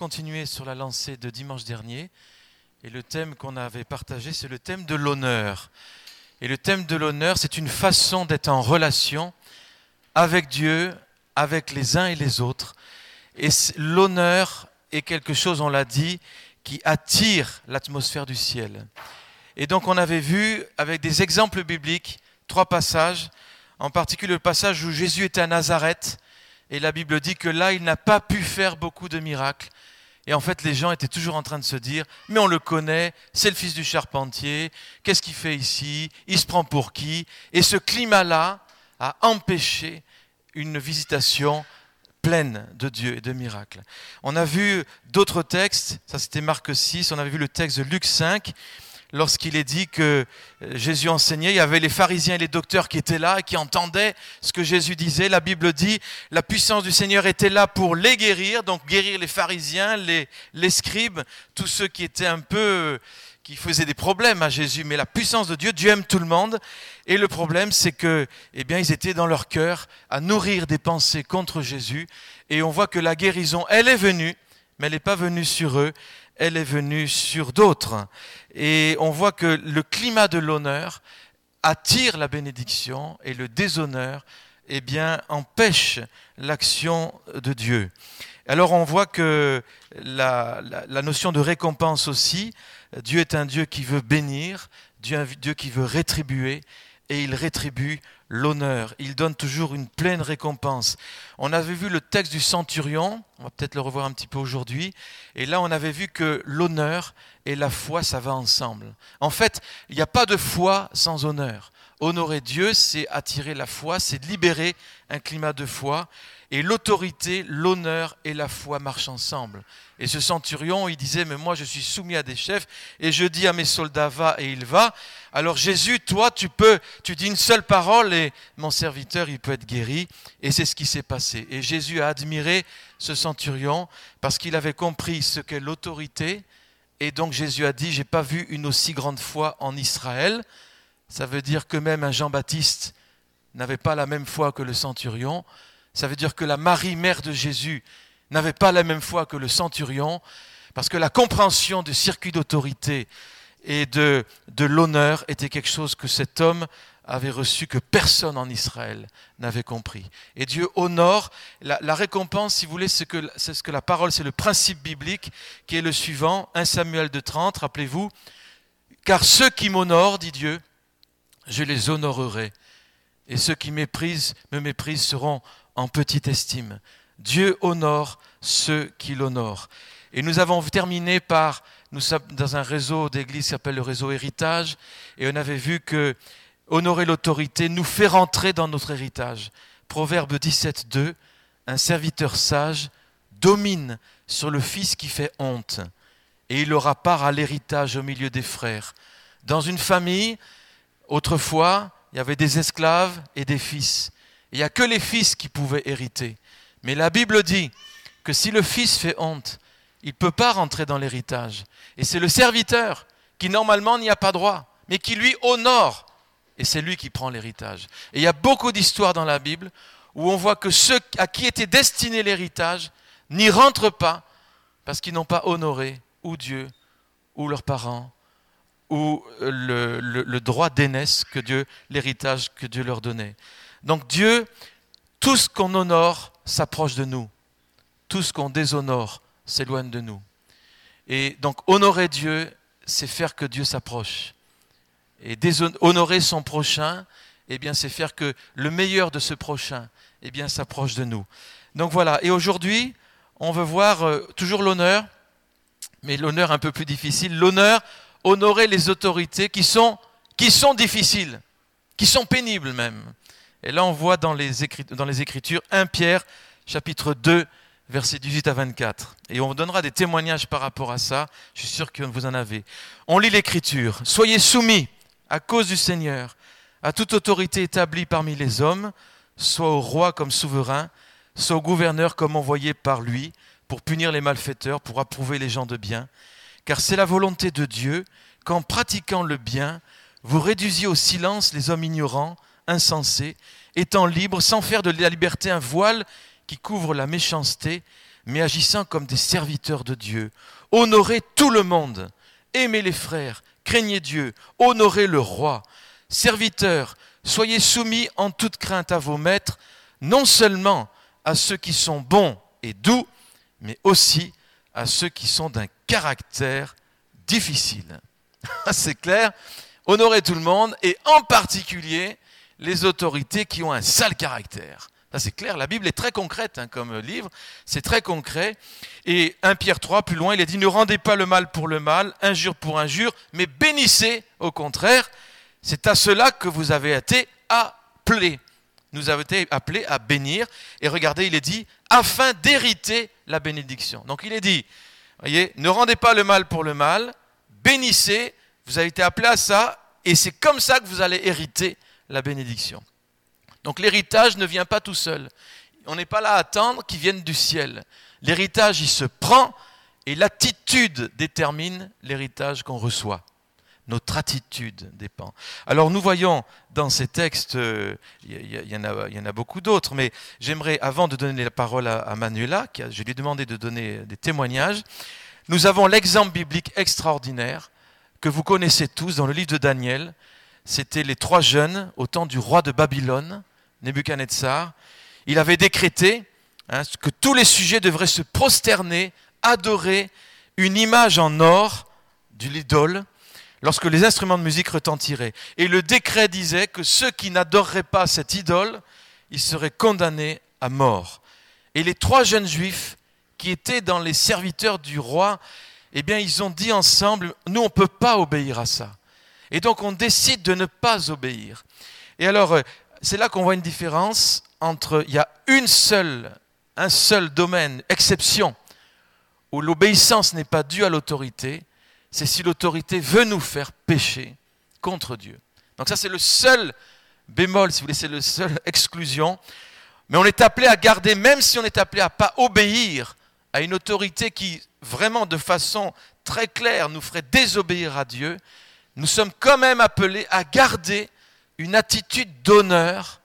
continuer sur la lancée de dimanche dernier. Et le thème qu'on avait partagé, c'est le thème de l'honneur. Et le thème de l'honneur, c'est une façon d'être en relation avec Dieu, avec les uns et les autres. Et l'honneur est quelque chose, on l'a dit, qui attire l'atmosphère du ciel. Et donc on avait vu avec des exemples bibliques trois passages, en particulier le passage où Jésus était à Nazareth, et la Bible dit que là, il n'a pas pu faire beaucoup de miracles. Et en fait, les gens étaient toujours en train de se dire, mais on le connaît, c'est le fils du charpentier, qu'est-ce qu'il fait ici Il se prend pour qui? Et ce climat-là a empêché une visitation pleine de Dieu et de miracles. On a vu d'autres textes, ça c'était Marc 6, on avait vu le texte de Luc 5, lorsqu'il est dit que euh, Jésus enseignait, il y avait les pharisiens et les docteurs qui étaient là et qui entendaient ce que Jésus disait. La Bible dit, la puissance du Seigneur était là pour les guérir, donc guérir les pharisiens, les, scribes, tous ceux qui étaient un peu, qui faisaient des problèmes à Jésus. Mais la puissance de Dieu, Dieu aime tout le monde. Et le problème, c'est que, eh bien, ils étaient dans leur cœur à nourrir des pensées contre Jésus. Et on voit que la guérison, elle est venue, mais elle n'est pas venue sur eux, elle est venue sur d'autres. Et on voit que le climat de l'honneur attire la bénédiction et le déshonneur eh bien, empêche l'action de Dieu. Alors on voit que la, la, notion de récompense aussi, Dieu est un Dieu qui veut bénir, Dieu Dieu qui veut rétribuer, et il rétribue l'honneur. Il donne toujours une pleine récompense. On avait vu le texte du centurion, on va peut-être le revoir un petit peu aujourd'hui, et là on avait vu que l'honneur et la foi, ça va ensemble. En fait, il n'y a pas de foi sans honneur. Honorer Dieu, c'est attirer la foi, c'est libérer un climat de foi. Et l'autorité, l'honneur et la foi marchent ensemble. Et ce centurion, il disait, mais moi je suis soumis à des chefs et je dis à mes soldats, va et il va. Alors Jésus, toi, tu peux, tu dis une seule parole et mon serviteur, il peut être guéri. Et c'est ce qui s'est passé. Et Jésus a admiré ce centurion parce qu'il avait compris ce qu'est l'autorité. Et donc Jésus a dit, j'ai pas vu une aussi grande foi en Israël. Ça veut dire que même un Jean-Baptiste n'avait pas la même foi que le centurion. Ça veut dire que la Marie, mère de Jésus, n'avait pas la même foi que le centurion, parce que la compréhension du circuit d'autorité et de, de l'honneur était quelque chose que cet homme avait reçu que personne en Israël n'avait compris. Et Dieu honore la, récompense, si vous voulez, c'est que, ce que la parole, c'est le principe biblique qui est le suivant, 1 Samuel de 30, rappelez-vous, car ceux qui m'honorent, dit Dieu, je les honorerai, et ceux qui méprisent, me méprisent seront en petite estime. Dieu honore ceux qui l'honorent. Et nous avons terminé par, nous sommes dans un réseau d'église qui s'appelle le réseau héritage, et on avait vu que honorer l'autorité nous fait rentrer dans notre héritage. Proverbe 17, 2, un serviteur sage domine sur le fils qui fait honte, et il aura part à l'héritage au milieu des frères. Dans une famille, autrefois, il y avait des esclaves et des fils. Il n'y a que les fils qui pouvaient hériter. Mais la Bible dit que si le fils fait honte, il ne peut pas rentrer dans l'héritage. Et c'est le serviteur qui normalement n'y a pas droit, mais qui lui honore. Et c'est lui qui prend l'héritage. Et il y a beaucoup d'histoires dans la Bible où on voit que ceux à qui était destiné l'héritage n'y rentrent pas parce qu'ils n'ont pas honoré ou Dieu ou leurs parents ou le, le droit d'aînesse que Dieu, l'héritage que Dieu leur donnait. Donc Dieu, tout ce qu'on honore s'approche de nous. Tout ce qu'on déshonore s'éloigne de nous. Et donc honorer Dieu, c'est faire que Dieu s'approche. Et honorer son prochain, eh bien, c'est faire que le meilleur de ce prochain, eh bien, s'approche de nous. Donc voilà. Et aujourd'hui, on veut voir euh, toujours l'honneur, mais l'honneur un peu plus difficile. L'honneur, honorer les autorités qui sont, qui sont difficiles, qui sont pénibles même. Et là, on voit dans les, Écritures 1 Pierre, chapitre 2, versets 18 à 24. Et on vous donnera des témoignages par rapport à ça. Je suis sûr que vous en avez. On lit l'Écriture. Soyez soumis à cause du Seigneur à toute autorité établie parmi les hommes, soit au roi comme souverain, soit au gouverneur comme envoyé par lui, pour punir les malfaiteurs, pour approuver les gens de bien. Car c'est la volonté de Dieu qu'en pratiquant le bien, vous réduisiez au silence les hommes ignorants, insensé, étant libre, sans faire de la liberté un voile qui couvre la méchanceté, mais agissant comme des serviteurs de Dieu. Honorez tout le monde, aimez les frères, craignez Dieu, honorez le roi. Serviteurs, soyez soumis en toute crainte à vos maîtres, non seulement à ceux qui sont bons et doux, mais aussi à ceux qui sont d'un caractère difficile. C'est clair Honorez tout le monde et en particulier les autorités qui ont un sale caractère. Ça c'est clair, la Bible est très concrète hein, comme livre, c'est très concret. Et 1 Pierre 3, plus loin, il est dit, ne rendez pas le mal pour le mal, injure pour injure, mais bénissez au contraire. C'est à cela que vous avez été appelés. Nous avons été appelés à bénir. Et regardez, il est dit, afin d'hériter la bénédiction. Donc il est dit, ne rendez pas le mal pour le mal, bénissez, vous avez été appelés à ça, et c'est comme ça que vous allez hériter la bénédiction. Donc l'héritage ne vient pas tout seul. On n'est pas là à attendre qu'il vienne du ciel. L'héritage, il se prend et l'attitude détermine l'héritage qu'on reçoit. Notre attitude dépend. Alors nous voyons dans ces textes, il y, en a, beaucoup d'autres, mais j'aimerais, avant de donner la parole à, Manuela, je lui ai demandé de donner des témoignages, nous avons l'exemple biblique extraordinaire que vous connaissez tous dans le livre de Daniel. C'était les trois jeunes au temps du roi de Babylone Nebuchadnezzar, il avait décrété hein, que tous les sujets devraient se prosterner, adorer une image en or de l'idole lorsque les instruments de musique retentiraient. Et le décret disait que ceux qui n'adoreraient pas cette idole, ils seraient condamnés à mort. Et les trois jeunes juifs qui étaient dans les serviteurs du roi, eh bien, ils ont dit ensemble, nous, on ne peut pas obéir à ça. Et donc, on décide de ne pas obéir. Et alors, euh, c'est là qu'on voit une différence entre, il y a une seule, un seul domaine, exception, où l'obéissance n'est pas due à l'autorité, c'est si l'autorité veut nous faire pécher contre Dieu. Donc ça c'est le seul bémol, si vous voulez, c'est le seul exclusion. Mais on est appelé à garder, même si on est appelé à pas obéir à une autorité qui vraiment de façon très claire nous ferait désobéir à Dieu, nous sommes quand même appelés à garder une attitude d'honneur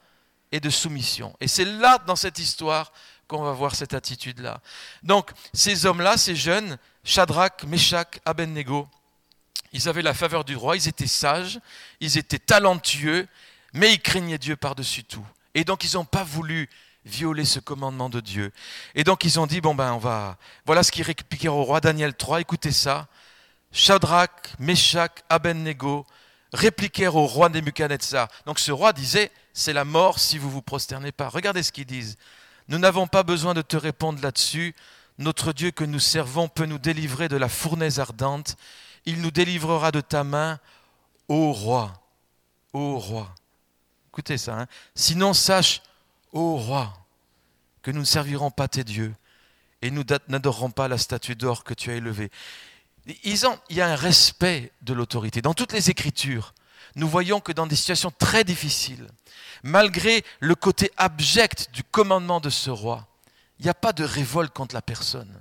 et de soumission. Et c'est là, dans cette histoire, qu'on va voir cette attitude-là. Donc, ces hommes-là, ces jeunes, Shadrach, Meshach, Abednego, ils avaient la faveur du roi, ils étaient sages, ils étaient talentueux, mais ils craignaient Dieu par-dessus tout. Et donc, ils n'ont pas voulu violer ce commandement de Dieu. Et donc, ils ont dit, bon ben, on va... Voilà ce qu'ils répliquèrent au roi Daniel 3, écoutez ça. Shadrach, Meshach, Abednego, répliquèrent au roi Nebuchadnezzar. Donc ce roi disait, c'est la mort si vous vous prosternez pas. Regardez ce qu'ils disent. Nous n'avons pas besoin de te répondre là-dessus. Notre Dieu que nous servons peut nous délivrer de la fournaise ardente. Il nous délivrera de ta main, ô roi, ô roi. Écoutez ça. Hein. Sinon, sache, ô roi, que nous ne servirons pas tes dieux et nous n'adorerons pas la statue d'or que tu as élevée il y a un respect de l'autorité. Dans toutes les Écritures, nous voyons que dans des situations très difficiles, malgré le côté abject du commandement de ce roi, il n'y a pas de révolte contre la personne.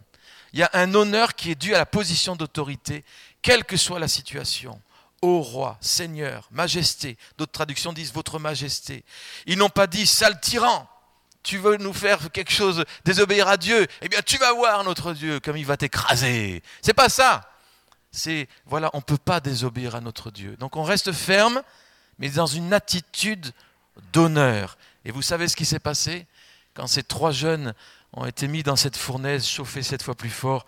Il y a un honneur qui est dû à la position d'autorité, quelle que soit la situation. Ô roi, Seigneur, Majesté, d'autres traductions disent Votre Majesté. Ils n'ont pas dit sale tyran, tu veux nous faire quelque chose, désobéir à Dieu, eh bien tu vas voir notre Dieu comme il va t'écraser. C'est pas ça c'est, voilà, on ne peut pas désobéir à notre Dieu. Donc on reste ferme, mais dans une attitude d'honneur. Et vous savez ce qui s'est passé Quand ces trois jeunes ont été mis dans cette fournaise, chauffée sept fois plus fort,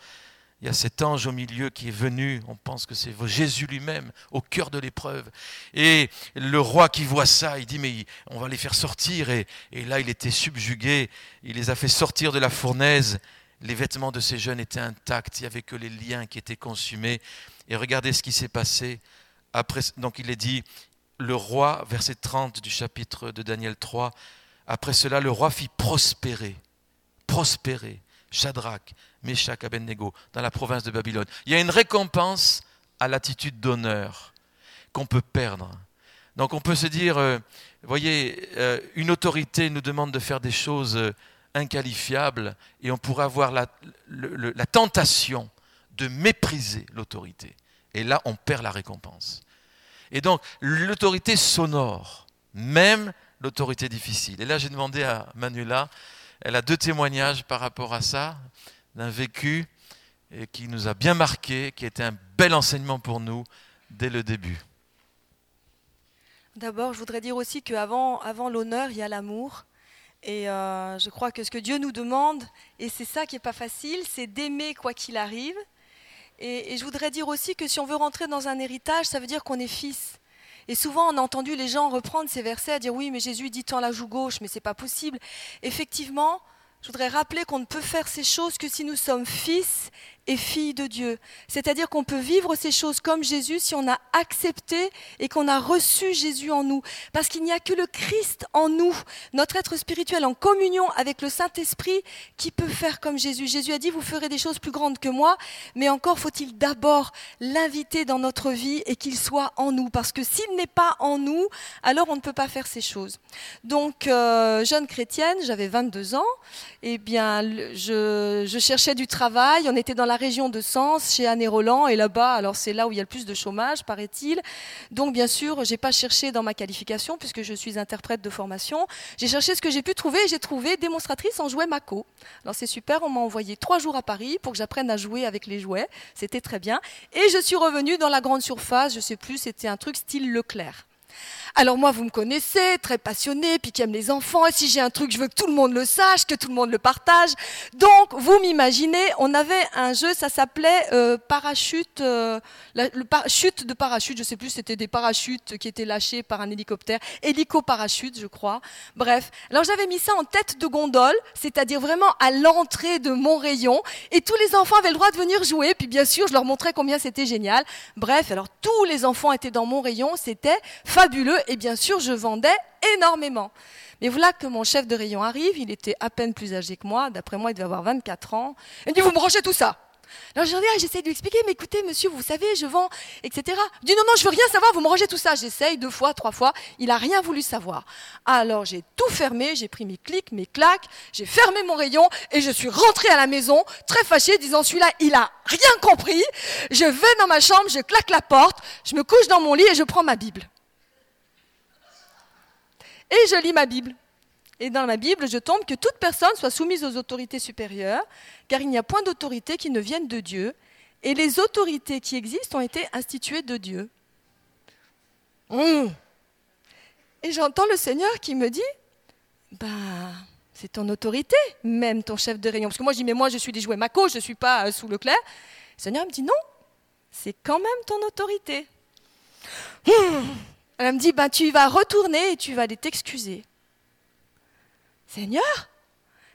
il y a cet ange au milieu qui est venu, on pense que c'est Jésus lui-même, au cœur de l'épreuve. Et le roi qui voit ça, il dit, mais on va les faire sortir. Et, et là, il était subjugué, il les a fait sortir de la fournaise les vêtements de ces jeunes étaient intacts, il n'y avait que les liens qui étaient consumés. Et regardez ce qui s'est passé. Après, donc il est dit, le roi, verset 30 du chapitre de Daniel 3, après cela, le roi fit prospérer, prospérer Shadrach, Meshach, Abednego dans la province de Babylone. Il y a une récompense à l'attitude d'honneur qu'on peut perdre. Donc on peut se dire, euh, voyez, euh, une autorité nous demande de faire des choses euh, inqualifiable et on pourrait avoir la, la tentation de mépriser l'autorité. Et là, on perd la récompense. Et donc, l'autorité sonore, même l'autorité difficile. Et là, j'ai demandé à Manuela, elle a deux témoignages par rapport à ça. d'un vécu qui nous a bien marqué, qui était un bel enseignement pour nous dès le début. D'abord, je voudrais dire aussi qu'avant avant, l'honneur, il y a l'amour. Et euh, je crois que ce que Dieu nous demande, et c'est ça qui n'est pas facile, c'est d'aimer quoi qu'il arrive. Et, je voudrais dire aussi que si on veut rentrer dans un héritage, ça veut dire qu'on est fils. Et souvent, on a entendu les gens reprendre ces versets à dire oui, mais Jésus dit tant la joue gauche, mais c'est pas possible. Effectivement, je voudrais rappeler qu'on ne peut faire ces choses que si nous sommes fils et fille de Dieu. C'est-à-dire qu'on peut vivre ces choses comme Jésus si on a accepté et qu'on a reçu Jésus en nous. Parce qu'il n'y a que le Christ en nous, notre être spirituel en communion avec le Saint-Esprit, qui peut faire comme Jésus. Jésus a dit, vous ferez des choses plus grandes que moi, mais encore faut-il d'abord l'inviter dans notre vie et qu'il soit en nous. Parce que s'il n'est pas en nous, alors on ne peut pas faire ces choses. Donc, euh, jeune chrétienne, j'avais 22 ans, et eh bien, je, je cherchais du travail, on était dans la région de Sens, chez Anne et Roland, et là-bas, alors c'est là où il y a le plus de chômage, paraît-il. Donc, bien sûr, j'ai pas cherché dans ma qualification, puisque je suis interprète de formation. J'ai cherché ce que j'ai pu trouver, et j'ai trouvé démonstratrice en jouets Mako. Alors, c'est super, on m'a envoyé trois jours à Paris pour que j'apprenne à jouer avec les jouets. C'était très bien. Et je suis revenue dans la grande surface, je sais plus, c'était un truc style Leclerc. Alors moi, vous me connaissez, très passionné, puis qui aime les enfants. Et si j'ai un truc, je veux que tout le monde le sache, que tout le monde le partage. Donc, vous m'imaginez, on avait un jeu, ça s'appelait euh, parachute, euh, le chute de parachute. Je sais plus, c'était des parachutes qui étaient lâchés par un hélicoptère, hélico-parachute, je crois. Bref, alors j'avais mis ça en tête de gondole, c'est-à-dire vraiment à l'entrée de mon rayon, et tous les enfants avaient le droit de venir jouer. Puis bien sûr, je leur montrais combien c'était génial. Bref, alors tous les enfants étaient dans mon rayon, c'était fabuleux et bien sûr, je vendais énormément. Mais voilà que mon chef de rayon arrive, il était à peine plus âgé que moi, d'après moi, il devait avoir 24 ans. Il me dit, vous me rangez tout ça alors j'essaie de lui expliquer, mais écoutez, monsieur, vous savez, je vends, etc. Il dit non, non, je veux rien savoir, vous me rangez tout ça. J'essaye deux fois, trois fois, il n'a rien voulu savoir. Alors j'ai tout fermé, j'ai pris mes clics, mes claques, j'ai fermé mon rayon et je suis rentrée à la maison, très fâchée, disant celui-là, il a rien compris. Je vais dans ma chambre, je claque la porte, je me couche dans mon lit et je prends ma Bible et je lis ma Bible. Et dans ma Bible, je tombe que toute personne soit soumise aux autorités supérieures, car il n'y a point d'autorité qui ne vienne de Dieu, et les autorités qui existent ont été instituées de Dieu. Hum. Et j'entends le Seigneur qui me dit, ben, c'est ton autorité, même ton chef de rayon. Parce que moi, je dis, mais moi, je suis des jouets Mako, je ne suis pas euh, sous le clair. Le Seigneur me dit, non, c'est quand même ton autorité. Hum. Elle me dit, ben, tu vas retourner et tu vas aller t'excuser. Seigneur?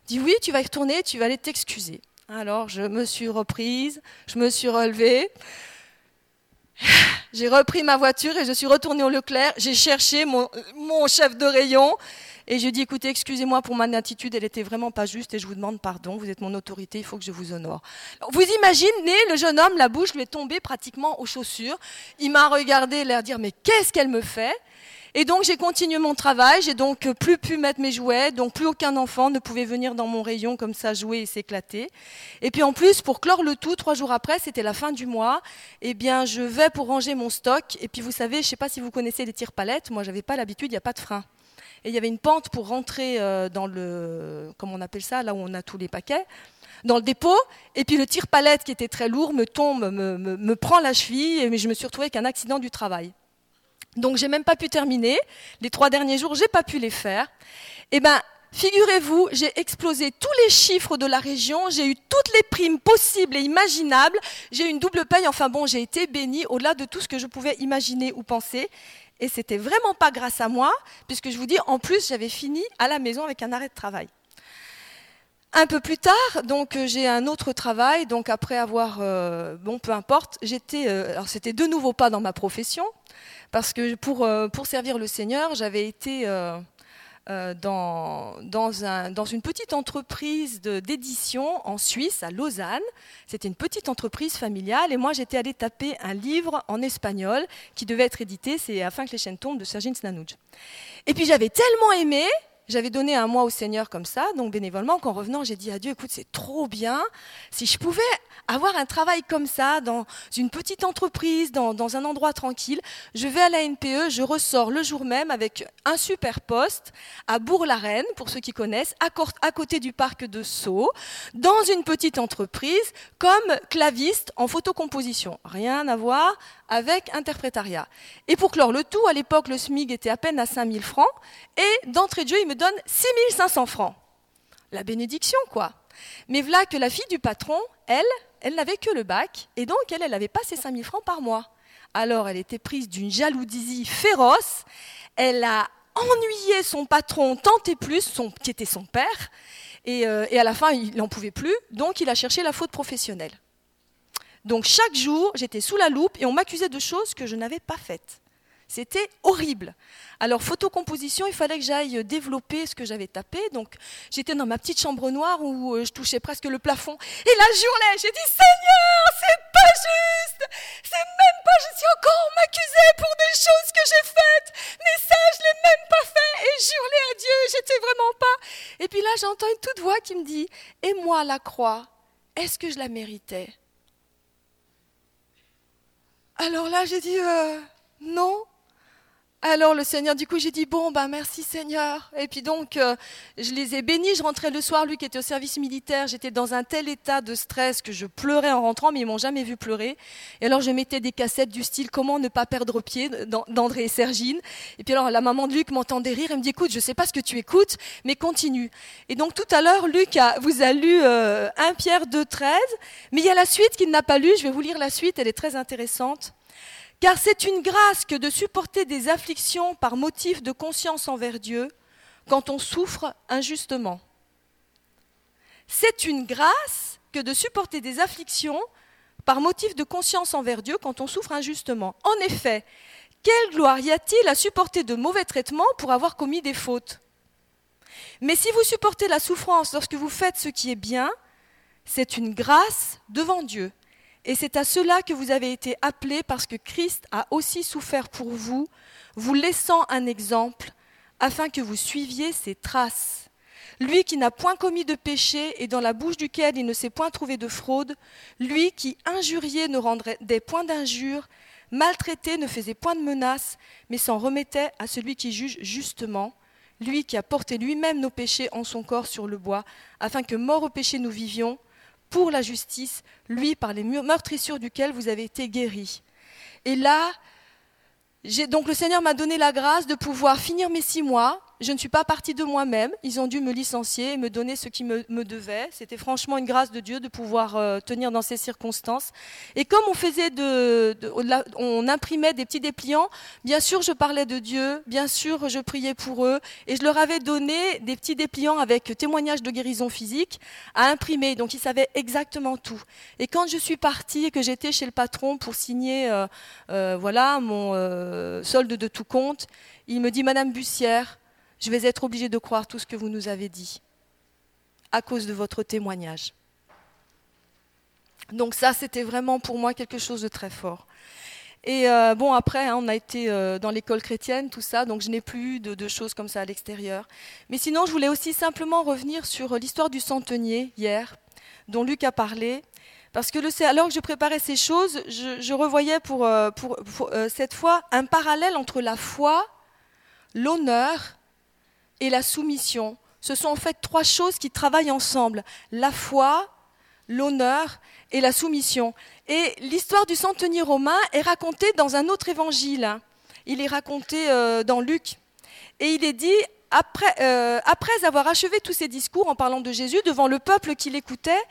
Dit oui, tu vas retourner, tu vas aller t'excuser. Alors je me suis reprise, je me suis relevée, j'ai repris ma voiture et je suis retournée au Leclerc, j'ai cherché mon chef de rayon, et je dis, écoutez, excusez-moi pour mon attitude, elle était vraiment pas juste et je vous demande pardon, vous êtes mon autorité, il faut que je vous honore. vous imaginez, le jeune homme, la bouche lui est tombée pratiquement aux chaussures. Il m'a regardé, l'air dire, mais qu'est-ce qu'elle me fait? Et donc j'ai continué mon travail, j'ai donc plus pu mettre mes jouets, donc plus aucun enfant ne pouvait venir dans mon rayon comme ça jouer et s'éclater. Et puis en plus, pour clore le tout, trois jours après, c'était la fin du mois, eh bien je vais pour ranger mon stock. Et puis vous savez, je ne sais pas si vous connaissez les tire palettes, moi j'avais pas l'habitude, il n'y a pas de frein et il y avait une pente pour rentrer euh, dans le, comment on appelle ça, là où on a tous les paquets, dans le dépôt, et puis le tire-palette qui était très lourd me tombe, me, prend la cheville, et je me suis retrouvée avec un accident du travail. Donc j'ai même pas pu terminer. Les trois derniers jours, j'ai pas pu les faire. Et eh ben, figurez-vous, j'ai explosé tous les chiffres de la région, j'ai eu toutes les primes possibles et imaginables, j'ai eu une double paye, enfin bon, j'ai été bénie au-delà de tout ce que je pouvais imaginer ou penser. Et c'était vraiment pas grâce à moi, puisque je vous dis, en plus, j'avais fini à la maison avec un arrêt de travail. Un peu plus tard, donc euh, j'ai un autre travail. Donc après avoir, euh, bon, peu importe, j'étais, euh, alors c'était de nouveau pas dans ma profession, parce que pour servir le Seigneur, j'avais été dans, dans, un, dans, une petite entreprise d'édition en Suisse, à Lausanne. C'était une petite entreprise familiale et moi j'étais allée taper un livre en espagnol qui devait être édité, c'est Afin que les chaînes tombent de Sergin Snanouj. Et puis j'avais tellement aimé, j'avais donné un mois au Seigneur comme ça, donc bénévolement. Qu'en revenant, j'ai dit à Dieu, écoute, c'est trop bien. Si je pouvais avoir un travail comme ça, dans une petite entreprise, dans, un endroit tranquille, je vais à la NPE, je ressors le jour même avec un super poste à Bourg-la-Reine, pour ceux qui connaissent, à, à côté du parc de Sceaux, dans une petite entreprise, comme claviste en photocomposition. Rien à voir avec interprétariat. Et pour clore le tout, à l'époque, le SMIG était à peine à 5000 francs, et d'entrée de jeu, il me donne 6500 francs. La bénédiction, quoi. Mais voilà que la fille du patron, elle, elle n'avait que le bac, et donc elle, elle n'avait pas ses 5000 francs par mois. Alors elle était prise d'une jalousie féroce, elle a ennuyé son patron tant et plus, son, qui était son père, et, euh, et à la fin, il n'en pouvait plus, donc il a cherché la faute professionnelle. Donc chaque jour, j'étais sous la loupe et on m'accusait de choses que je n'avais pas faites. C'était horrible. Alors, photocomposition, il fallait que j'aille développer ce que j'avais tapé. Donc, j'étais dans ma petite chambre noire où euh, je touchais presque le plafond. Et là, je hurlais. J'ai dit Seigneur, c'est pas juste. C'est même pas juste. Encore, on m'accusait pour des choses que j'ai faites. Mais ça, je l'ai même pas fait. Et j'hurlais à Dieu. J'étais vraiment pas. Et puis là, j'entends une toute voix qui me dit Et moi, la croix, est-ce que je la méritais? Alors là, j'ai dit euh, non. Alors le Seigneur, du coup, j'ai dit bon, ben merci Seigneur. Et puis donc, euh, je les ai bénis. Je rentrais le soir, lui qui était au service militaire. J'étais dans un tel état de stress que je pleurais en rentrant, mais ils m'ont jamais vu pleurer. Et alors je mettais des cassettes du style Comment ne pas perdre pied d'André et Sergine. Et puis alors la maman de Luc m'entendait rire. Elle me dit écoute, je sais pas ce que tu écoutes, mais continue. Et donc tout à l'heure, Luc vous a lu euh, 1 Pierre 2, 13. Mais il y a la suite qu'il n'a pas lu. Je vais vous lire la suite. Elle est très intéressante. Car c'est une grâce que de supporter des afflictions par motif de conscience envers Dieu quand on souffre injustement. C'est une grâce que de supporter des afflictions par motif de conscience envers Dieu quand on souffre injustement. En effet, quelle gloire y a-t-il à supporter de mauvais traitements pour avoir commis des fautes? Mais si vous supportez la souffrance lorsque vous faites ce qui est bien, c'est une grâce devant Dieu. Et c'est à cela que vous avez été appelés parce que Christ a aussi souffert pour vous, vous laissant un exemple, afin que vous suiviez ses traces. Lui qui n'a point commis de péché et dans la bouche duquel il ne s'est point trouvé de fraude, lui qui injuriait ne rendrait des points d'injure, maltraité ne faisait point de menaces, mais s'en remettait à celui qui juge justement, lui qui a porté lui-même nos péchés en son corps sur le bois, afin que mort au péché nous vivions, pour la justice, lui par les meurtrissures duquel vous avez été guéris. Et là, donc le Seigneur m'a donné la grâce de pouvoir finir mes six mois je ne suis pas partie de moi-même. Ils ont dû me licencier et me donner ce qui me, devait. C'était franchement une grâce de Dieu de pouvoir euh, tenir dans ces circonstances. Et comme on faisait de, on imprimait des petits dépliants, bien sûr, je parlais de Dieu, bien sûr, je priais pour eux, et je leur avais donné des petits dépliants avec témoignages de guérison physique à imprimer. Donc ils savaient exactement tout. Et quand je suis partie et que j'étais chez le patron pour signer, euh, euh, voilà, mon solde de tout compte, il me dit, Madame Bussière, je vais être obligé de croire tout ce que vous nous avez dit à cause de votre témoignage. Donc ça, c'était vraiment pour moi quelque chose de très fort. Et euh, bon, après, hein, on a été euh, dans l'école chrétienne, tout ça, donc je n'ai plus de, de, choses comme ça à l'extérieur. Mais sinon, je voulais aussi simplement revenir sur l'histoire du centenier hier, dont Luc a parlé. Parce que le, alors que je préparais ces choses, je, revoyais euh, pour cette fois un parallèle entre la foi, l'honneur et la soumission. Ce sont en fait trois choses qui travaillent ensemble. La foi, l'honneur et la soumission. Et l'histoire du centenier romain est racontée dans un autre évangile. Il est raconté euh, dans Luc. Et il est dit, après, euh, après, avoir achevé tous ses discours en parlant de Jésus devant le peuple qui l'écoutait,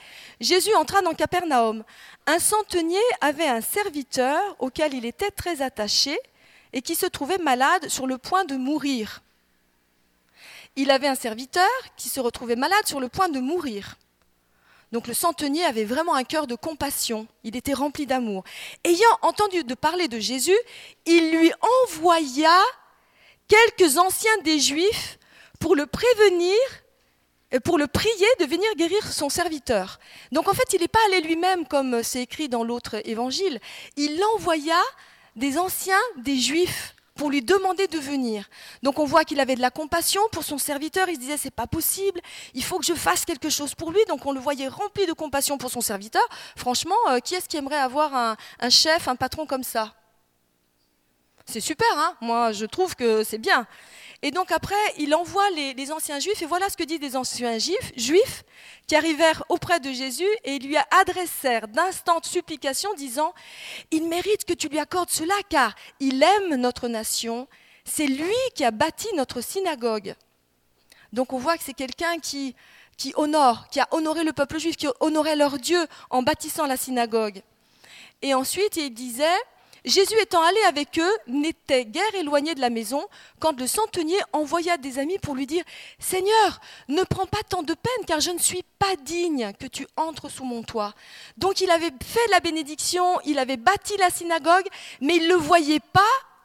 Jésus entra dans Capernaum. Un centenier avait un serviteur auquel il était très attaché et qui se trouvait malade sur le point de mourir il avait un serviteur qui se retrouvait malade sur le point de mourir. Donc le centenier avait vraiment un cœur de compassion, il était rempli d'amour. Ayant entendu parler de Jésus, il lui envoya quelques anciens des Juifs pour le prévenir, pour le prier de venir guérir son serviteur. Donc en fait, il n'est pas allé lui-même comme c'est écrit dans l'autre évangile, il envoya des anciens des Juifs pour lui demander de venir. Donc on voit qu'il avait de la compassion pour son serviteur. Il se disait c'est pas possible, il faut que je fasse quelque chose pour lui. Donc on le voyait rempli de compassion pour son serviteur. Franchement, euh, qui est-ce qui aimerait avoir un, un chef, un patron comme ça? C'est super, hein? Moi, je trouve que c'est bien. Et donc après, il envoie les, anciens juifs, et voilà ce que disent les anciens juifs, qui arrivèrent auprès de Jésus et lui adressèrent d'instantes supplications, disant, Il mérite que tu lui accordes cela, car il aime notre nation, c'est lui qui a bâti notre synagogue. Donc on voit que c'est quelqu'un qui, qui honore, qui a honoré le peuple juif, qui honorait leur Dieu en bâtissant la synagogue. Et ensuite, il disait, Jésus étant allé avec eux, n'était guère éloigné de la maison, quand le centenier envoya des amis pour lui dire Seigneur, ne prends pas tant de peine, car je ne suis pas digne que tu entres sous mon toit. Donc il avait fait la bénédiction, il avait bâti la synagogue, mais il ne le voyait pas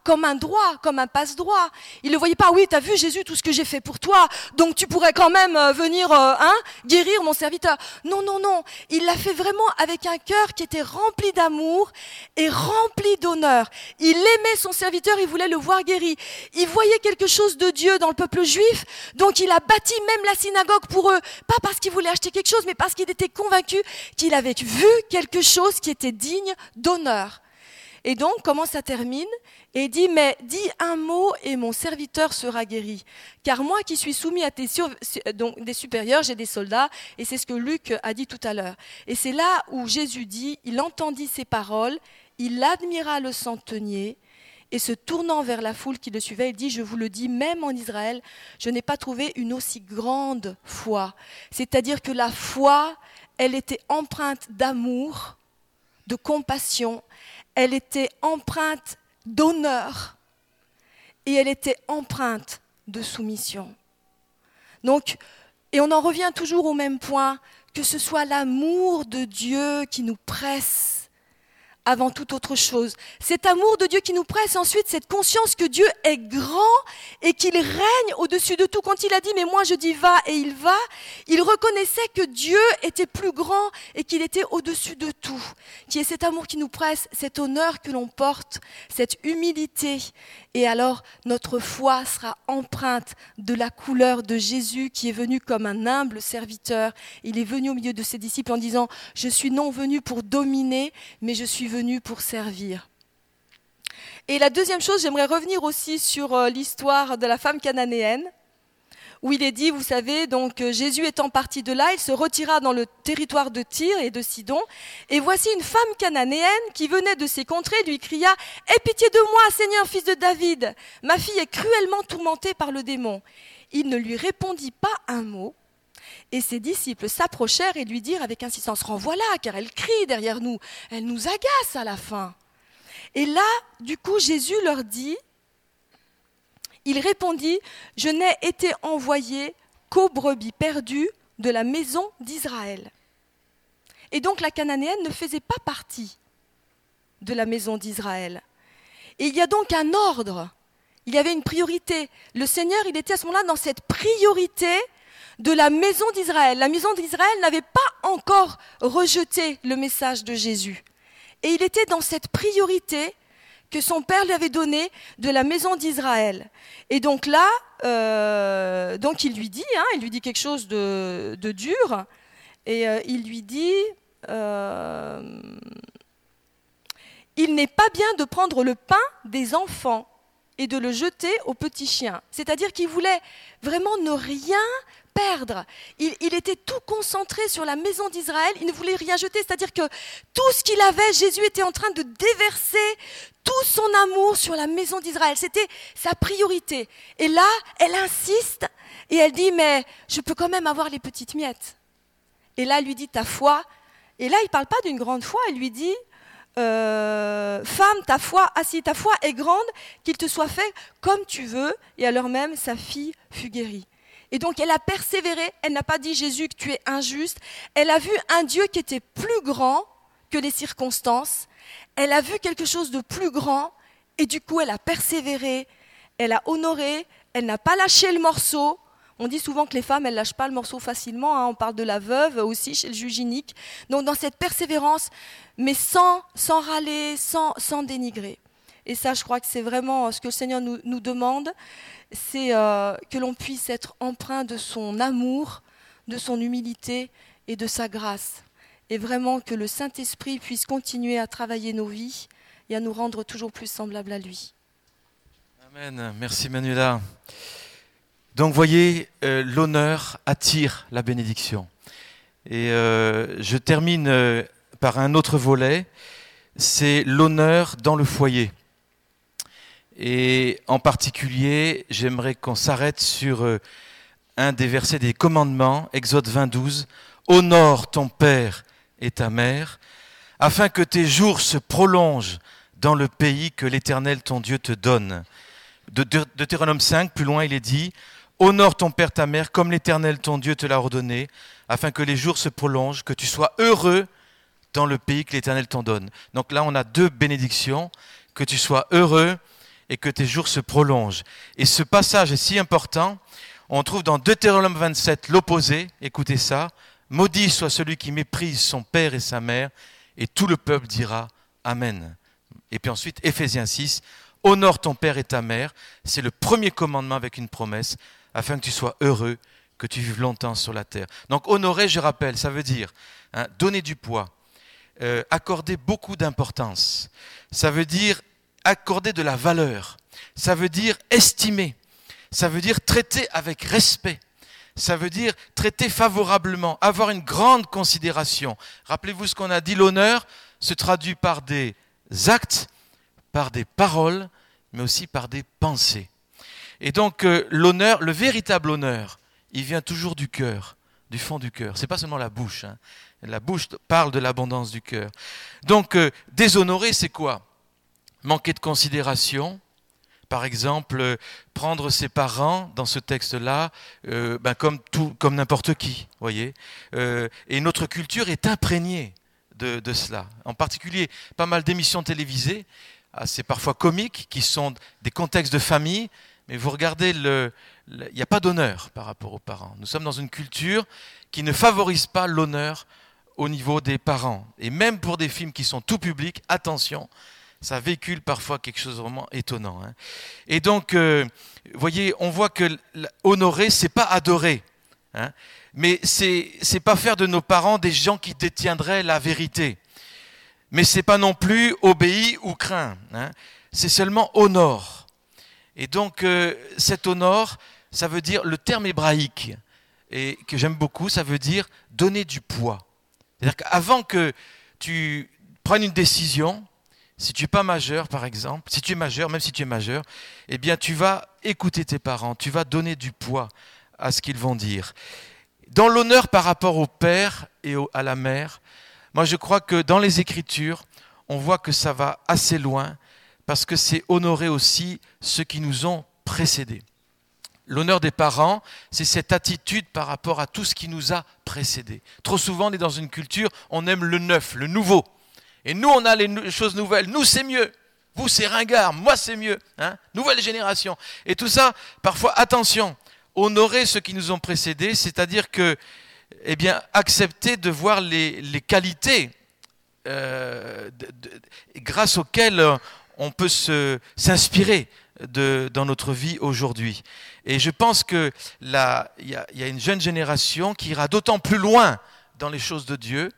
comme un droit, comme un passe-droit. Il ne voyait pas, oui, tu as vu Jésus, tout ce que j'ai fait pour toi, donc tu pourrais quand même euh, venir euh, hein, guérir mon serviteur. Non, non, non, il l'a fait vraiment avec un cœur qui était rempli d'amour et rempli d'honneur. Il aimait son serviteur, il voulait le voir guéri. Il voyait quelque chose de Dieu dans le peuple juif, donc il a bâti même la synagogue pour eux, pas parce qu'il voulait acheter quelque chose, mais parce qu'il était convaincu qu'il avait vu quelque chose qui était digne d'honneur. Et donc, comment ça termine? Et dit, mais dis un mot et mon serviteur sera guéri. Car moi qui suis soumis à tes donc, des supérieurs, j'ai des soldats, et c'est ce que Luc a dit tout à l'heure. Et c'est là où Jésus dit, il entendit ces paroles, il admira le centenier, et se tournant vers la foule qui le suivait, il dit, je vous le dis, même en Israël, je n'ai pas trouvé une aussi grande foi. C'est-à-dire que la foi, elle était empreinte d'amour, de compassion, elle était empreinte d'honneur et elle était empreinte de soumission. Donc, et on en revient toujours au même point, que ce soit l'amour de Dieu qui nous presse avant toute autre chose. Cet amour de Dieu qui nous presse, ensuite cette conscience que Dieu est grand et qu'il règne au-dessus de tout. Quand il a dit mais moi je dis va et il va, il reconnaissait que Dieu était plus grand et qu'il était au-dessus de tout. Qui est cet amour qui nous presse, cet honneur que l'on porte, cette humilité et alors notre foi sera empreinte de la couleur de Jésus qui est venu comme un humble serviteur. Il est venu au milieu de ses disciples en disant, je suis non venu pour dominer, mais je suis venu pour servir. Et la deuxième chose, j'aimerais revenir aussi sur euh, l'histoire de la femme cananéenne où il est dit, vous savez, donc euh, Jésus étant parti de là, il se retira dans le territoire de Tyr et de Sidon, et voici une femme cananéenne qui venait de ces contrées lui cria Aie pitié de moi, Seigneur, fils de David, ma fille est cruellement tourmentée par le démon. Il ne lui répondit pas un mot. Et ses disciples s'approchèrent et lui dirent avec insistance Renvoie-la, car elle crie derrière nous, elle nous agace à la fin. Et là, du coup, Jésus leur dit il répondit, Je n'ai été envoyé qu'aux brebis perdues de la maison d'Israël. Et donc la cananéenne ne faisait pas partie de la maison d'Israël. Et il y a donc un ordre, il y avait une priorité. Le Seigneur, il était à ce moment-là dans cette priorité de la maison d'Israël. La maison d'Israël n'avait pas encore rejeté le message de Jésus. Et il était dans cette priorité que son père lui avait donné de la maison d'Israël. Et donc là, euh, donc il lui dit, hein, il lui dit quelque chose de, dur, et euh, il lui dit, euh, il n'est pas bien de prendre le pain des enfants et de le jeter aux petits chiens. C'est-à-dire qu'il voulait vraiment ne rien perdre. Il, était tout concentré sur la maison d'Israël, il ne voulait rien jeter, c'est-à-dire que tout ce qu'il avait, Jésus était en train de déverser tout son amour sur la maison d'Israël. C'était sa priorité. Et là, elle insiste et elle dit, mais je peux quand même avoir les petites miettes. Et là, elle lui dit, ta foi. Et là, il ne parle pas d'une grande foi, il lui dit, euh, femme, ta foi, assis, ta foi est grande, qu'il te soit fait comme tu veux. Et alors même, sa fille fut guérie. Et donc elle a persévéré, elle n'a pas dit Jésus que tu es injuste, elle a vu un Dieu qui était plus grand que les circonstances, elle a vu quelque chose de plus grand et du coup elle a persévéré, elle a honoré, elle n'a pas lâché le morceau. On dit souvent que les femmes, elles lâchent pas le morceau facilement. Hein. On parle de la veuve aussi chez le juge unique. Donc dans cette persévérance, mais sans, sans râler, sans, sans dénigrer. Et ça, je crois que c'est vraiment ce que le Seigneur nous, demande, c'est euh, que l'on puisse être empreint de son amour, de son humilité et de sa grâce. Et vraiment que le Saint-Esprit puisse continuer à travailler nos vies et à nous rendre toujours plus semblables à lui. Amen. Merci Manuela. Donc voyez, euh, l'honneur attire la bénédiction. Et euh, je termine euh, par un autre volet, c'est l'honneur dans le foyer. Et en particulier, j'aimerais qu'on s'arrête sur un des versets des commandements, Exode 22, Honore ton père et ta mère, afin que tes jours se prolongent dans le pays que l'Éternel ton Dieu te donne. De Deutéronome 5, plus loin, il est dit, Honore ton père, ta mère, comme l'Éternel ton Dieu te l'a ordonné, afin que les jours se prolongent, que tu sois heureux dans le pays que l'Éternel t'en donne. Donc là, on a deux bénédictions, que tu sois heureux et que tes jours se prolongent. Et ce passage est si important, on trouve dans Deutéronome 27 l'opposé, écoutez ça, Maudit soit celui qui méprise son père et sa mère, et tout le peuple dira Amen. Et puis ensuite, Éphésiens 6, Honore ton père et ta mère, c'est le premier commandement avec une promesse, afin que tu sois heureux, que tu vives longtemps sur la terre. Donc honorer, je rappelle, ça veut dire hein, donner du poids, euh, accorder beaucoup d'importance, ça veut dire accorder de la valeur, ça veut dire estimer, ça veut dire traiter avec respect, ça veut dire traiter favorablement, avoir une grande considération. Rappelez-vous ce qu'on a dit, l'honneur se traduit par des actes, par des paroles, mais aussi par des pensées. Et donc euh, l'honneur, le véritable honneur, il vient toujours du cœur, du fond du cœur. C'est pas seulement la bouche. Hein. La bouche parle de l'abondance du cœur. Donc euh, déshonorer, c'est quoi? Manquer de considération. Par exemple, euh, prendre ses parents dans ce texte-là, ben, comme tout, comme n'importe qui, voyez. et notre culture est imprégnée de, de, cela. En particulier, pas mal d'émissions télévisées, assez parfois comiques, qui sont des contextes de famille, mais vous regardez, il n'y a pas d'honneur par rapport aux parents. Nous sommes dans une culture qui ne favorise pas l'honneur au niveau des parents. Et même pour des films qui sont tout publics, attention, ça véhicule parfois quelque chose de vraiment étonnant. Hein. Et donc, euh, vous voyez, on voit que honorer, c'est pas adorer. Hein, mais c'est n'est pas faire de nos parents des gens qui détiendraient la vérité. Mais c'est pas non plus obéir ou craint. Hein. C'est seulement honore. Et donc, euh, cet honor, ça veut dire, le terme hébraïque, et que j'aime beaucoup, ça veut dire donner du poids. C'est-à-dire qu'avant que tu prennes une décision, si tu n'es pas majeur, par exemple, si tu es majeur, même si tu es majeur, eh bien, tu vas écouter tes parents, tu vas donner du poids à ce qu'ils vont dire. Dans l'honneur par rapport au père et à la mère, moi, je crois que dans les Écritures, on voit que ça va assez loin parce que c'est honorer aussi ceux qui nous ont précédés. L'honneur des parents, c'est cette attitude par rapport à tout ce qui nous a précédés. Trop souvent, on est dans une culture, on aime le neuf, le nouveau. Et nous, on a les choses nouvelles. Nous, c'est mieux. Vous, c'est ringard. Moi, c'est mieux. Hein Nouvelle génération. Et tout ça, parfois, attention, honorer ceux qui nous ont précédés, c'est-à-dire que, eh bien, accepter de voir les, qualités euh, grâce auxquelles on peut s'inspirer dans notre vie aujourd'hui. Et je pense qu'il y, a, y a une jeune génération qui ira d'autant plus loin dans les choses de Dieu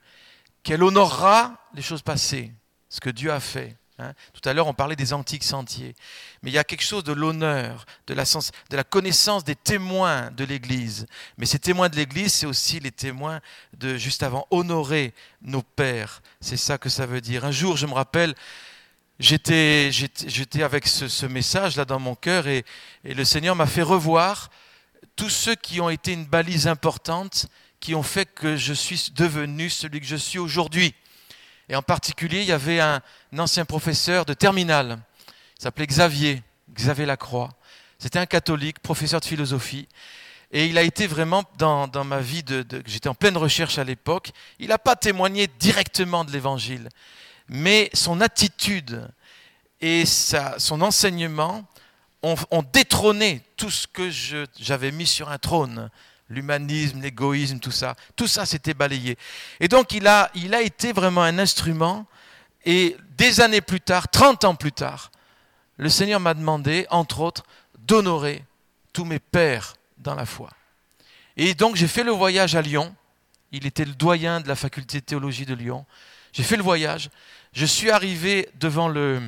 qu'elle honorera les choses passées, ce que Dieu a fait. Hein. Tout à l'heure, on parlait des antiques sentiers. Mais il y a quelque chose de l'honneur, de la, connaissance des témoins de l'Église. Mais ces témoins de l'Église, c'est aussi les témoins de, juste avant, honorer nos pères. C'est ça que ça veut dire. Un jour, je me rappelle, j'étais, j'étais avec ce, message-là dans mon cœur et, le Seigneur m'a fait revoir tous ceux qui ont été une balise importante, qui ont fait que je suis devenu celui que je suis aujourd'hui. Et en particulier, il y avait un, ancien professeur de terminale, il s'appelait Xavier, Xavier Lacroix. C'était un catholique, professeur de philosophie. Et il a été vraiment dans, ma vie, de, j'étais en pleine recherche à l'époque, il n'a pas témoigné directement de l'évangile mais son attitude et son enseignement ont, détrôné tout ce que j'avais mis sur un trône. L'humanisme, l'égoïsme, tout ça. Tout ça s'était balayé. Et donc il a, été vraiment un instrument. Et des années plus tard, 30 ans plus tard, le Seigneur m'a demandé, entre autres, d'honorer tous mes pères dans la foi. Et donc j'ai fait le voyage à Lyon. Il était le doyen de la faculté de théologie de Lyon. J'ai fait le voyage. Je suis arrivé devant le,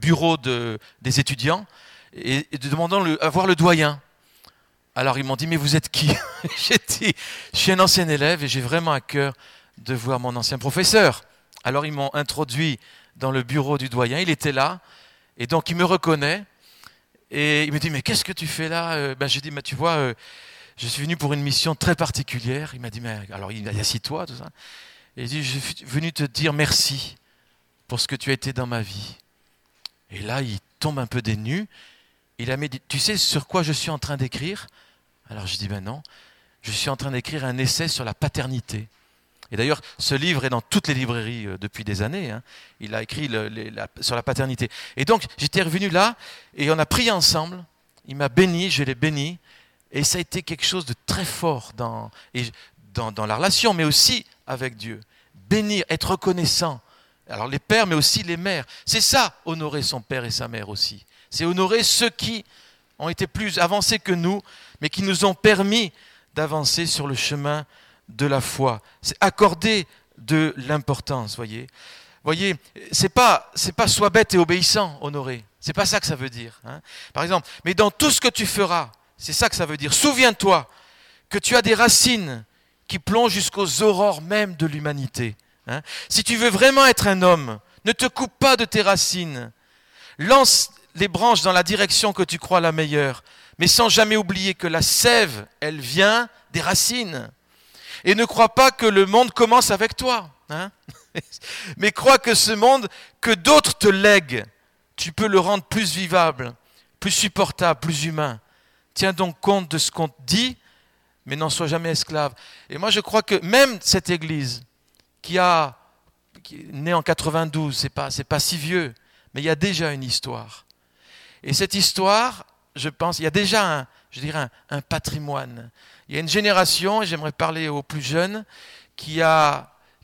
bureau de, des étudiants et, demandant à voir le doyen. Alors ils m'ont dit, mais vous êtes qui? J'ai dit, je suis un ancien élève et j'ai vraiment à cœur de voir mon ancien professeur. Alors ils m'ont introduit dans le bureau du doyen, il était là, et donc il me reconnaît, et il me dit, mais qu'est-ce que tu fais là? Euh, ben, J'ai dit, mais tu vois, euh, je suis venu pour une mission très particulière. Il m'a dit, mais alors il a assis-toi, tout ça. Et il dit, je suis venu te dire merci pour ce que tu as été dans ma vie. Et là, il tombe un peu des nues. Il a dit, tu sais sur quoi je suis en train d'écrire? Alors je dis, ben non, je suis en train d'écrire un essai sur la paternité. Et d'ailleurs, ce livre est dans toutes les librairies euh, depuis des années. Hein. Il a écrit sur la paternité. Et donc, j'étais revenu là et on a prié ensemble. Il m'a béni, je l'ai béni. Et ça a été quelque chose de très fort dans, dans, la relation, mais aussi avec Dieu. Bénir, être reconnaissant. Alors les pères, mais aussi les mères. C'est ça, honorer son père et sa mère aussi. C'est honorer ceux qui ont été plus avancés que nous, mais qui nous ont permis d'avancer sur le chemin de la foi. C'est accorder de l'importance, voyez. Voyez, c'est pas c'est pas sois bête et obéissant, honoré. C'est pas ça que ça veut dire. Hein. Par exemple, mais dans tout ce que tu feras, c'est ça que ça veut dire. Souviens-toi que tu as des racines qui plongent jusqu'aux aurores même de l'humanité. Hein. Si tu veux vraiment être un homme, ne te coupe pas de tes racines. Lance les branches dans la direction que tu crois la meilleure, mais sans jamais oublier que la sève, elle vient des racines. Et ne crois pas que le monde commence avec toi. Hein Mais crois que ce monde que d'autres te lèguent, tu peux le rendre plus vivable, plus supportable, plus humain. Tiens donc compte de ce qu'on te dit, mais n'en sois jamais esclave. Et moi, je crois que même cette Église, qui a qui est née en 92, c'est pas c'est pas si vieux, mais il y a déjà une histoire. Et cette histoire, je pense, il y a déjà un, je dirais un patrimoine. Il y a une génération, et j'aimerais parler aux plus jeunes, qui,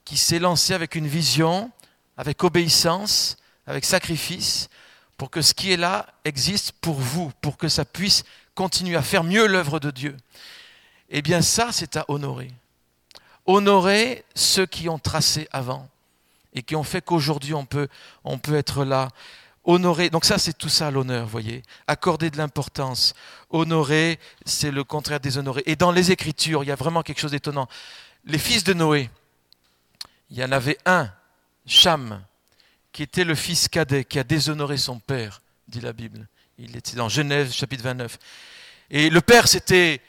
qui s'est lancée avec une vision, avec obéissance, avec sacrifice, pour que ce qui est là existe pour vous, pour que ça puisse continuer à faire mieux l'œuvre de Dieu. Eh bien ça, c'est à honorer. Honorer ceux qui ont tracé avant et qui ont fait qu'aujourd'hui on peut, on peut être là Honorer, donc ça c'est tout ça l'honneur, voyez. Accorder de l'importance. Honorer, c'est le contraire déshonorer. Et dans les Écritures, il y a vraiment quelque chose d'étonnant. Les fils de Noé, il y en avait un, Cham, qui était le fils cadet, qui a déshonoré son père, dit la Bible. Il était dans Genèse chapitre 29. Et le père, c'était,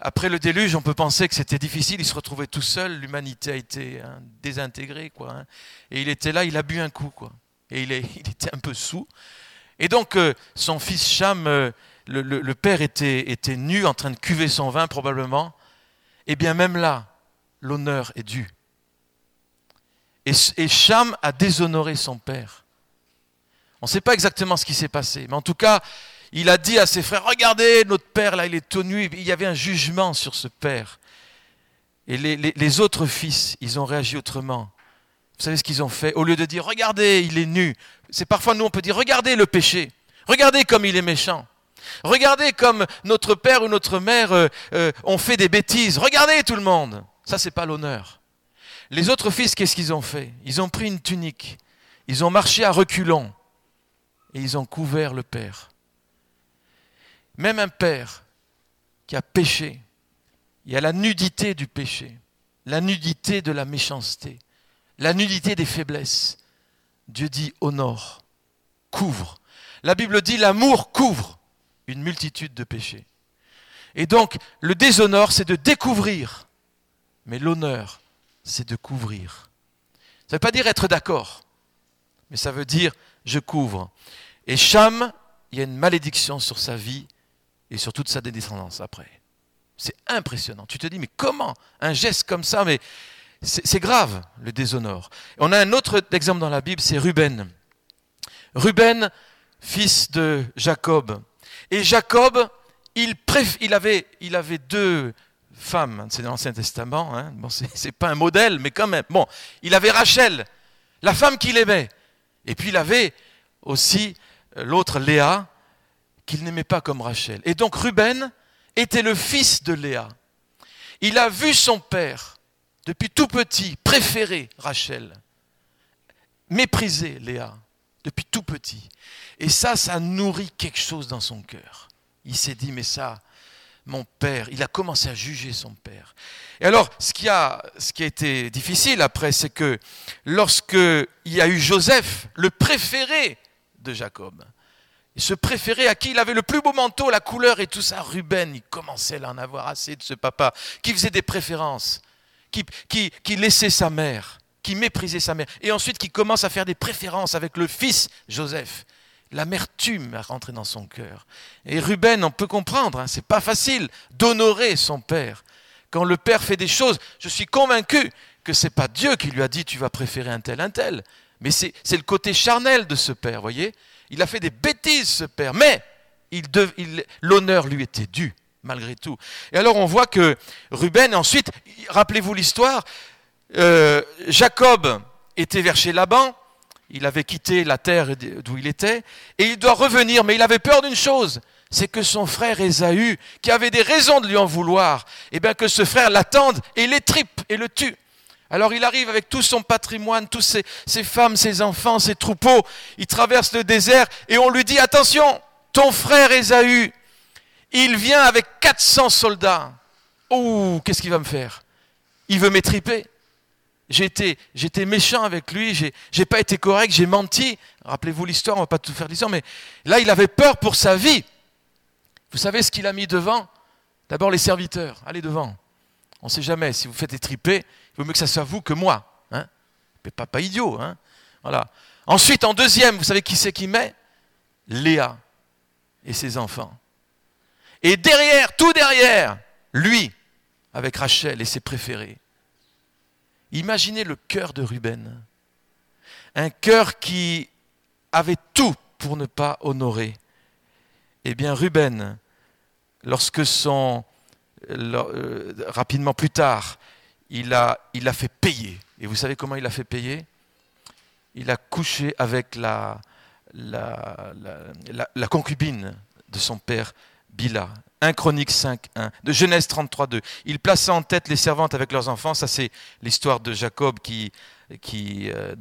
après le déluge, on peut penser que c'était difficile, il se retrouvait tout seul, l'humanité a été hein, désintégrée, quoi. Hein. Et il était là, il a bu un coup, quoi et il, était un peu sous. Et donc euh, son fils Cham, euh, le, père était, nu, en train de cuver son vin probablement. Et eh bien même là, l'honneur est dû. Et, et Cham a déshonoré son père. On ne sait pas exactement ce qui s'est passé, mais en tout cas, il a dit à ses frères, regardez, notre père, là, il est tout nu. Il y avait un jugement sur ce père. Et les autres fils, ils ont réagi autrement. Vous savez ce qu'ils ont fait? Au lieu de dire, regardez, il est nu, c'est parfois nous on peut dire, regardez le péché, regardez comme il est méchant. Regardez comme notre père ou notre mère euh, euh, ont fait des bêtises. Regardez tout le monde. Ça, c'est pas l'honneur. Les autres fils, qu'est-ce qu'ils ont fait? Ils ont pris une tunique, ils ont marché à reculons et ils ont couvert le père. Même un père qui a péché, il y a la nudité du péché, la nudité de la méchanceté la nudité des faiblesses. Dieu dit honore, couvre. La Bible dit l'amour couvre une multitude de péchés. Et donc, le déshonneur, c'est de découvrir, mais l'honneur, c'est de couvrir. Ça ne veut pas dire être d'accord, mais ça veut dire je couvre. Et Cham, il y a une malédiction sur sa vie et sur toute sa descendance après. C'est impressionnant. Tu te dis, mais comment un geste comme ça, mais c'est grave, le déshonneur. On a un autre exemple dans la Bible, c'est Ruben. Ruben, fils de Jacob. Et Jacob, il, il, avait, il avait deux femmes, c'est dans l'Ancien Testament, hein. bon, c'est pas un modèle, mais quand même. Bon, il avait Rachel, la femme qu'il aimait. Et puis il avait aussi euh, l'autre Léa, qu'il n'aimait pas comme Rachel. Et donc Ruben était le fils de Léa. Il a vu son père, depuis tout petit, préférer Rachel, mépriser Léa, depuis tout petit. Et ça, ça nourrit quelque chose dans son cœur. Il s'est dit, mais ça, mon père, il a commencé à juger son père. Et alors, ce qui a, ce qui a été difficile après, c'est que lorsque il y a eu Joseph, le préféré de Jacob, ce préféré à qui il avait le plus beau manteau, la couleur et tout ça, Ruben, il commençait à en avoir assez de ce papa, qui faisait des préférences, qui, laissait sa mère, qui méprisait sa mère, et ensuite qui commence à faire des préférences avec le fils Joseph. L'amertume a rentré dans son cœur. Et Ruben, on peut comprendre, hein, c'est pas facile d'honorer son père. Quand le père fait des choses, je suis convaincu que c'est pas Dieu qui lui a dit tu vas préférer un tel, un tel. Mais c'est le côté charnel de ce père, voyez Il a fait des bêtises, ce père, mais l'honneur lui était dû, malgré tout. Et alors on voit que Ruben, ensuite, rappelez-vous l'histoire, euh, Jacob était vers chez Laban, il avait quitté la terre d'où il était, et il doit revenir, mais il avait peur d'une chose, c'est que son frère Ésaü, qui avait des raisons de lui en vouloir, eh bien que ce frère l'attende et l'étripe et le tue. Alors il arrive avec tout son patrimoine, tous ses, ses, femmes, ses enfants, ses troupeaux, il traverse le désert et on lui dit, attention, ton frère Ésaü, il vient avec 400 soldats. Oh, qu'est-ce qu'il va me faire? Il veut m'étriper. J'ai été, méchant avec lui, j'ai, j'ai pas été correct, j'ai menti. Rappelez-vous l'histoire, on va pas tout faire l'histoire, mais là il avait peur pour sa vie. Vous savez ce qu'il a mis devant? D'abord les serviteurs, allez devant. On ne sait jamais, si vous faites étriper, il vaut mieux que ça soit vous que moi. Hein mais pas, pas idiot. Hein voilà. Ensuite, en deuxième, vous savez qui c'est qui met? Léa et ses enfants. Et derrière, tout derrière, lui, avec Rachel et ses préférés. Imaginez le cœur de Ruben. Un cœur qui avait tout pour ne pas honorer. Eh bien, Ruben, lorsque son. Euh, rapidement plus tard, il a, fait payer. Et vous savez comment il a fait payer? Il a couché avec la, concubine de son père Bila. 1 Chronique 5, 1, de Genèse 33, 2. Il plaça en tête les servantes avec leurs enfants. Ça, c'est l'histoire de Jacob qui, qui, euh,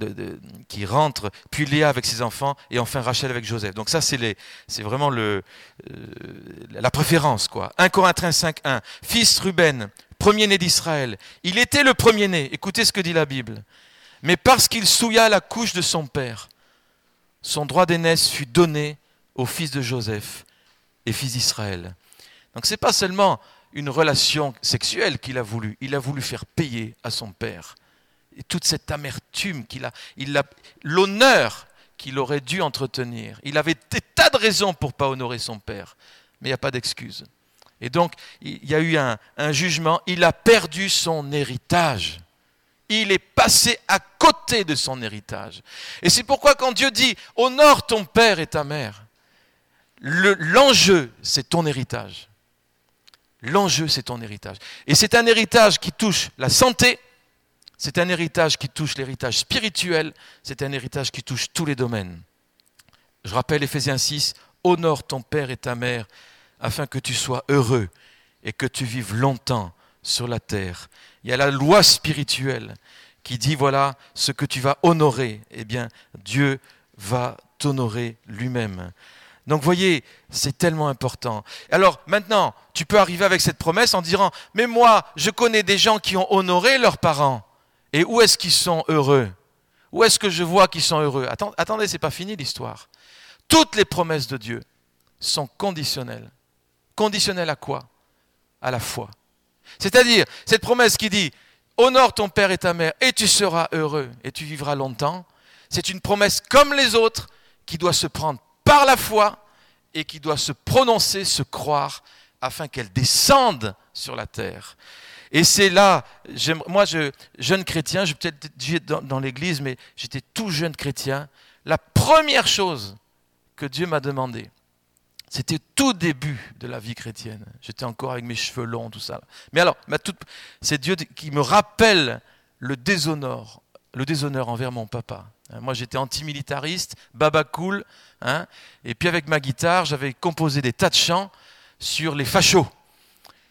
rentre, puis Léa avec ses enfants, et enfin Rachel avec Joseph. Donc ça, c'est vraiment le, euh, la préférence. quoi. 1 Corinthiens 5, 1. Fils Ruben, premier-né d'Israël. Il était le premier-né. Écoutez ce que dit la Bible. Mais parce qu'il souilla la couche de son père, son droit d'aînesse fut donné au fils de Joseph et fils d'Israël. Donc ce n'est pas seulement une relation sexuelle qu'il a voulu, il a voulu faire payer à son père. Et toute cette amertume qu'il a, il a l'honneur qu'il aurait dû entretenir. Il avait des tas de raisons pour pas honorer son père, mais il n'y a pas d'excuse. Et donc, il y a eu un jugement, il a perdu son héritage. Il est passé à côté de son héritage. Et c'est pourquoi quand Dieu dit, honore ton père et ta mère, l'enjeu, c'est ton héritage. L'enjeu, c'est ton héritage. Et c'est un héritage qui touche la santé, c'est un héritage qui touche l'héritage spirituel, c'est un héritage qui touche tous les domaines. Je rappelle Ephésiens 6, honore ton père et ta mère afin que tu sois heureux et que tu vives longtemps sur la terre. Il y a la loi spirituelle qui dit voilà ce que tu vas honorer, eh bien Dieu va t'honorer lui-même. Donc voyez, c'est tellement important. Alors maintenant, tu peux arriver avec cette promesse en disant, mais moi, je connais des gens qui ont honoré leurs parents. Et où est-ce qu'ils sont heureux? Où est-ce que je vois qu'ils sont heureux? Attendez, Attendez, c'est pas fini l'histoire. Toutes les promesses de Dieu sont conditionnelles. Conditionnelles à quoi? À la foi. C'est-à-dire, cette promesse qui dit, honore ton père et ta mère et tu seras heureux et tu vivras longtemps, c'est une promesse comme les autres qui doit se prendre par la foi et qui doit se prononcer, se croire, afin qu'elle descende sur la terre. Et c'est là, moi, je, jeune chrétien, je peut-être dans, dans l'église, mais j'étais tout jeune chrétien. La première chose que Dieu m'a demandé, c'était tout début de la vie chrétienne. J'étais encore avec mes cheveux longs, tout ça. Mais alors, c'est Dieu qui me rappelle le déshonneur, le déshonneur envers mon papa. Hein, moi, j'étais antimilitariste, baba cool. Hein, et puis, avec ma guitare, j'avais composé des tas de chants sur les fachos.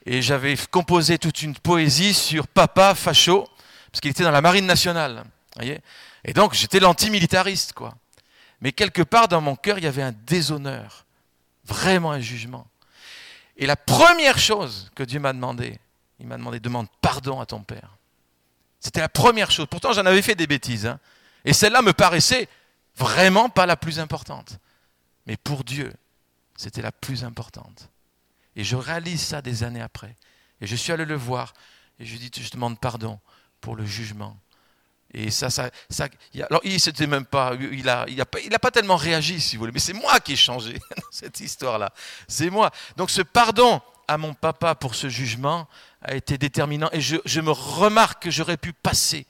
Et j'avais composé toute une poésie sur papa facho, parce qu'il était dans la marine nationale. Voyez et donc, j'étais l'antimilitariste, quoi. Mais quelque part dans mon cœur, il y avait un déshonneur, vraiment un jugement. Et la première chose que Dieu m'a demandé, il m'a demandé demande pardon à ton père. C'était la première chose. Pourtant, j'en avais fait des bêtises. Hein. Et celle-là me paraissait vraiment pas la plus importante. Mais pour Dieu, c'était la plus importante. Et je réalise ça des années après. Et je suis allé le voir et je lui dis, je demande pardon pour le jugement. Et ça, ça, ça alors il s'était même pas, il a, il a il a pas tellement réagi, si vous voulez. Mais c'est moi qui ai changé cette histoire-là. C'est moi. Donc ce pardon à mon papa pour ce jugement a été déterminant. Et je me remarque que j'aurais pu passer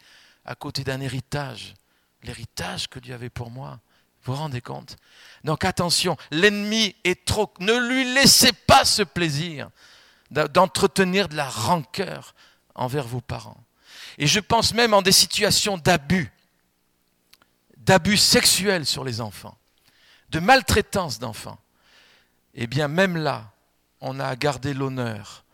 à côté d'un héritage l'héritage que Dieu avait pour moi. Vous vous rendez compte? Donc attention, l'ennemi est trop... Ne lui laissez pas ce plaisir d'entretenir de la rancœur envers vos parents. Et je pense même en des situations d'abus, d'abus sexuels sur les enfants, de maltraitance d'enfants. Eh bien, même là, on a à garder l'honneur.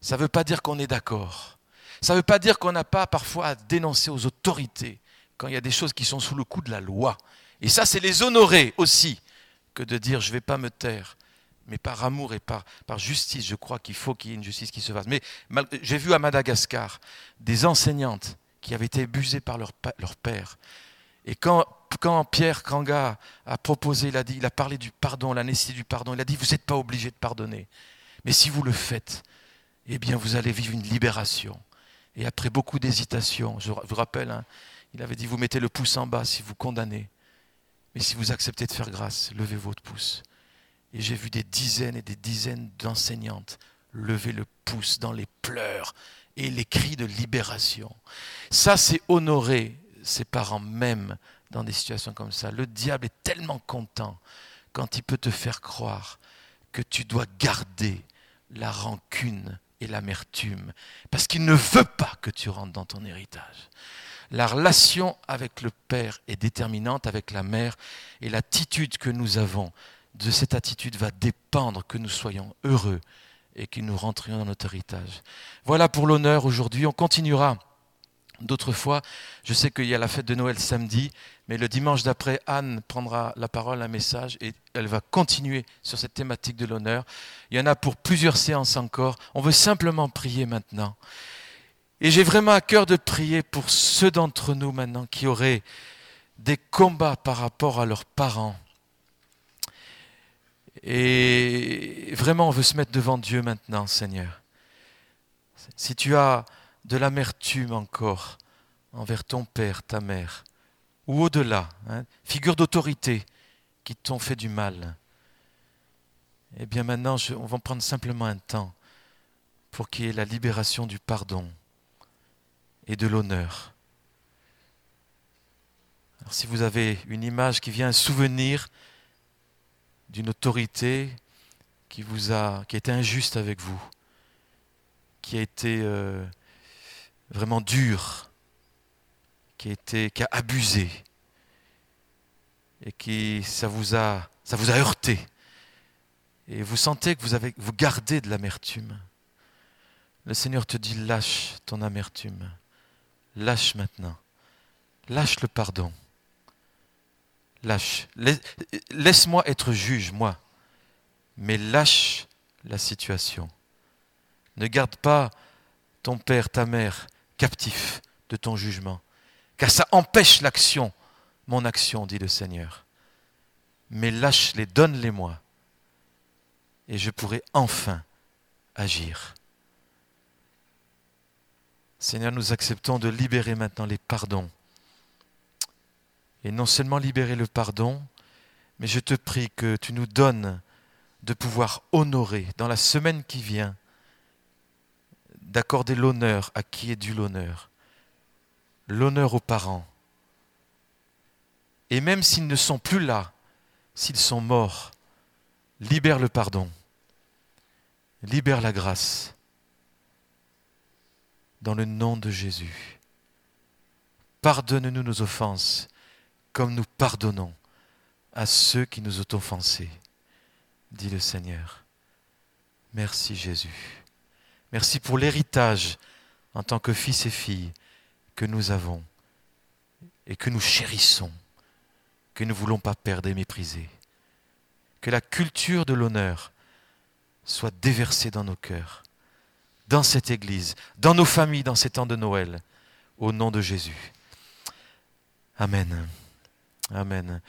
Ça ne veut pas dire qu'on est d'accord. Ça ne veut pas dire qu'on n'a pas parfois à dénoncer aux autorités quand il y a des choses qui sont sous le coup de la loi. Et ça, c'est les honorer aussi, que de dire je ne vais pas me taire. Mais par amour et par, par justice, je crois qu'il faut qu'il y ait une justice qui se fasse. Mais j'ai vu à Madagascar des enseignantes qui avaient été abusées par leur, père. Et quand, quand Pierre Kanga a proposé, il a, dit, il a parlé du pardon, la nécessité du pardon, il a dit, vous n'êtes pas obligé de pardonner. Mais si vous le faites, eh bien, vous allez vivre une libération. Et après beaucoup d'hésitation, je vous rappelle, hein, il avait dit, vous mettez le pouce en bas si vous condamnez. Mais si vous acceptez de faire grâce, levez votre pouce. Et j'ai vu des dizaines et des dizaines d'enseignantes lever le pouce dans les pleurs et les cris de libération. Ça, c'est honorer ses parents même dans des situations comme ça. Le diable est tellement content quand il peut te faire croire que tu dois garder la rancune et l'amertume, parce qu'il ne veut pas que tu rentres dans ton héritage. La relation avec le Père est déterminante avec la mère et l'attitude que nous avons de cette attitude va dépendre que nous soyons heureux et que nous rentrions dans notre héritage. Voilà pour l'honneur aujourd'hui. On continuera d'autres fois. Je sais qu'il y a la fête de Noël samedi, mais le dimanche d'après, Anne prendra la parole, un message, et elle va continuer sur cette thématique de l'honneur. Il y en a pour plusieurs séances encore. On veut simplement prier maintenant. Et j'ai vraiment à cœur de prier pour ceux d'entre nous maintenant qui auraient des combats par rapport à leurs parents. Et vraiment, on veut se mettre devant Dieu maintenant, Seigneur. Si tu as de l'amertume encore envers ton père, ta mère, ou au-delà, hein, figure d'autorité qui t'ont fait du mal, eh bien maintenant, on va prendre simplement un temps pour qu'il y ait la libération du pardon et de l'honneur. Si vous avez une image qui vient un souvenir d'une autorité qui vous a, qui a été injuste avec vous, qui a été euh, vraiment dure, qui a été, qui abusé, et qui ça vous a, ça vous a heurté, et vous sentez que vous avez, vous gardez de l'amertume. Le Seigneur te dit lâche ton amertume. Lâche maintenant. Lâche le pardon. Lâche. Laisse-moi être juge, moi. Mais lâche la situation. Ne garde pas ton père, ta mère captif de ton jugement, car ça empêche l'action, mon action, dit le Seigneur. Mais lâche-les, donne-les-moi, et je pourrai enfin agir. Seigneur, nous acceptons de libérer maintenant les pardons. Et non seulement libérer le pardon, mais je te prie que tu nous donnes de pouvoir honorer dans la semaine qui vient, d'accorder l'honneur à qui est dû l'honneur, l'honneur aux parents. Et même s'ils ne sont plus là, s'ils sont morts, libère le pardon, libère la grâce dans le nom de Jésus. Pardonne-nous nos offenses, comme nous pardonnons à ceux qui nous ont offensés, dit le Seigneur. Merci Jésus. Merci pour l'héritage en tant que fils et filles que nous avons et que nous chérissons, que nous ne voulons pas perdre et mépriser. Que la culture de l'honneur soit déversée dans nos cœurs, dans cette Église, dans nos familles, dans ces temps de Noël, au nom de Jésus. Amen. Amen.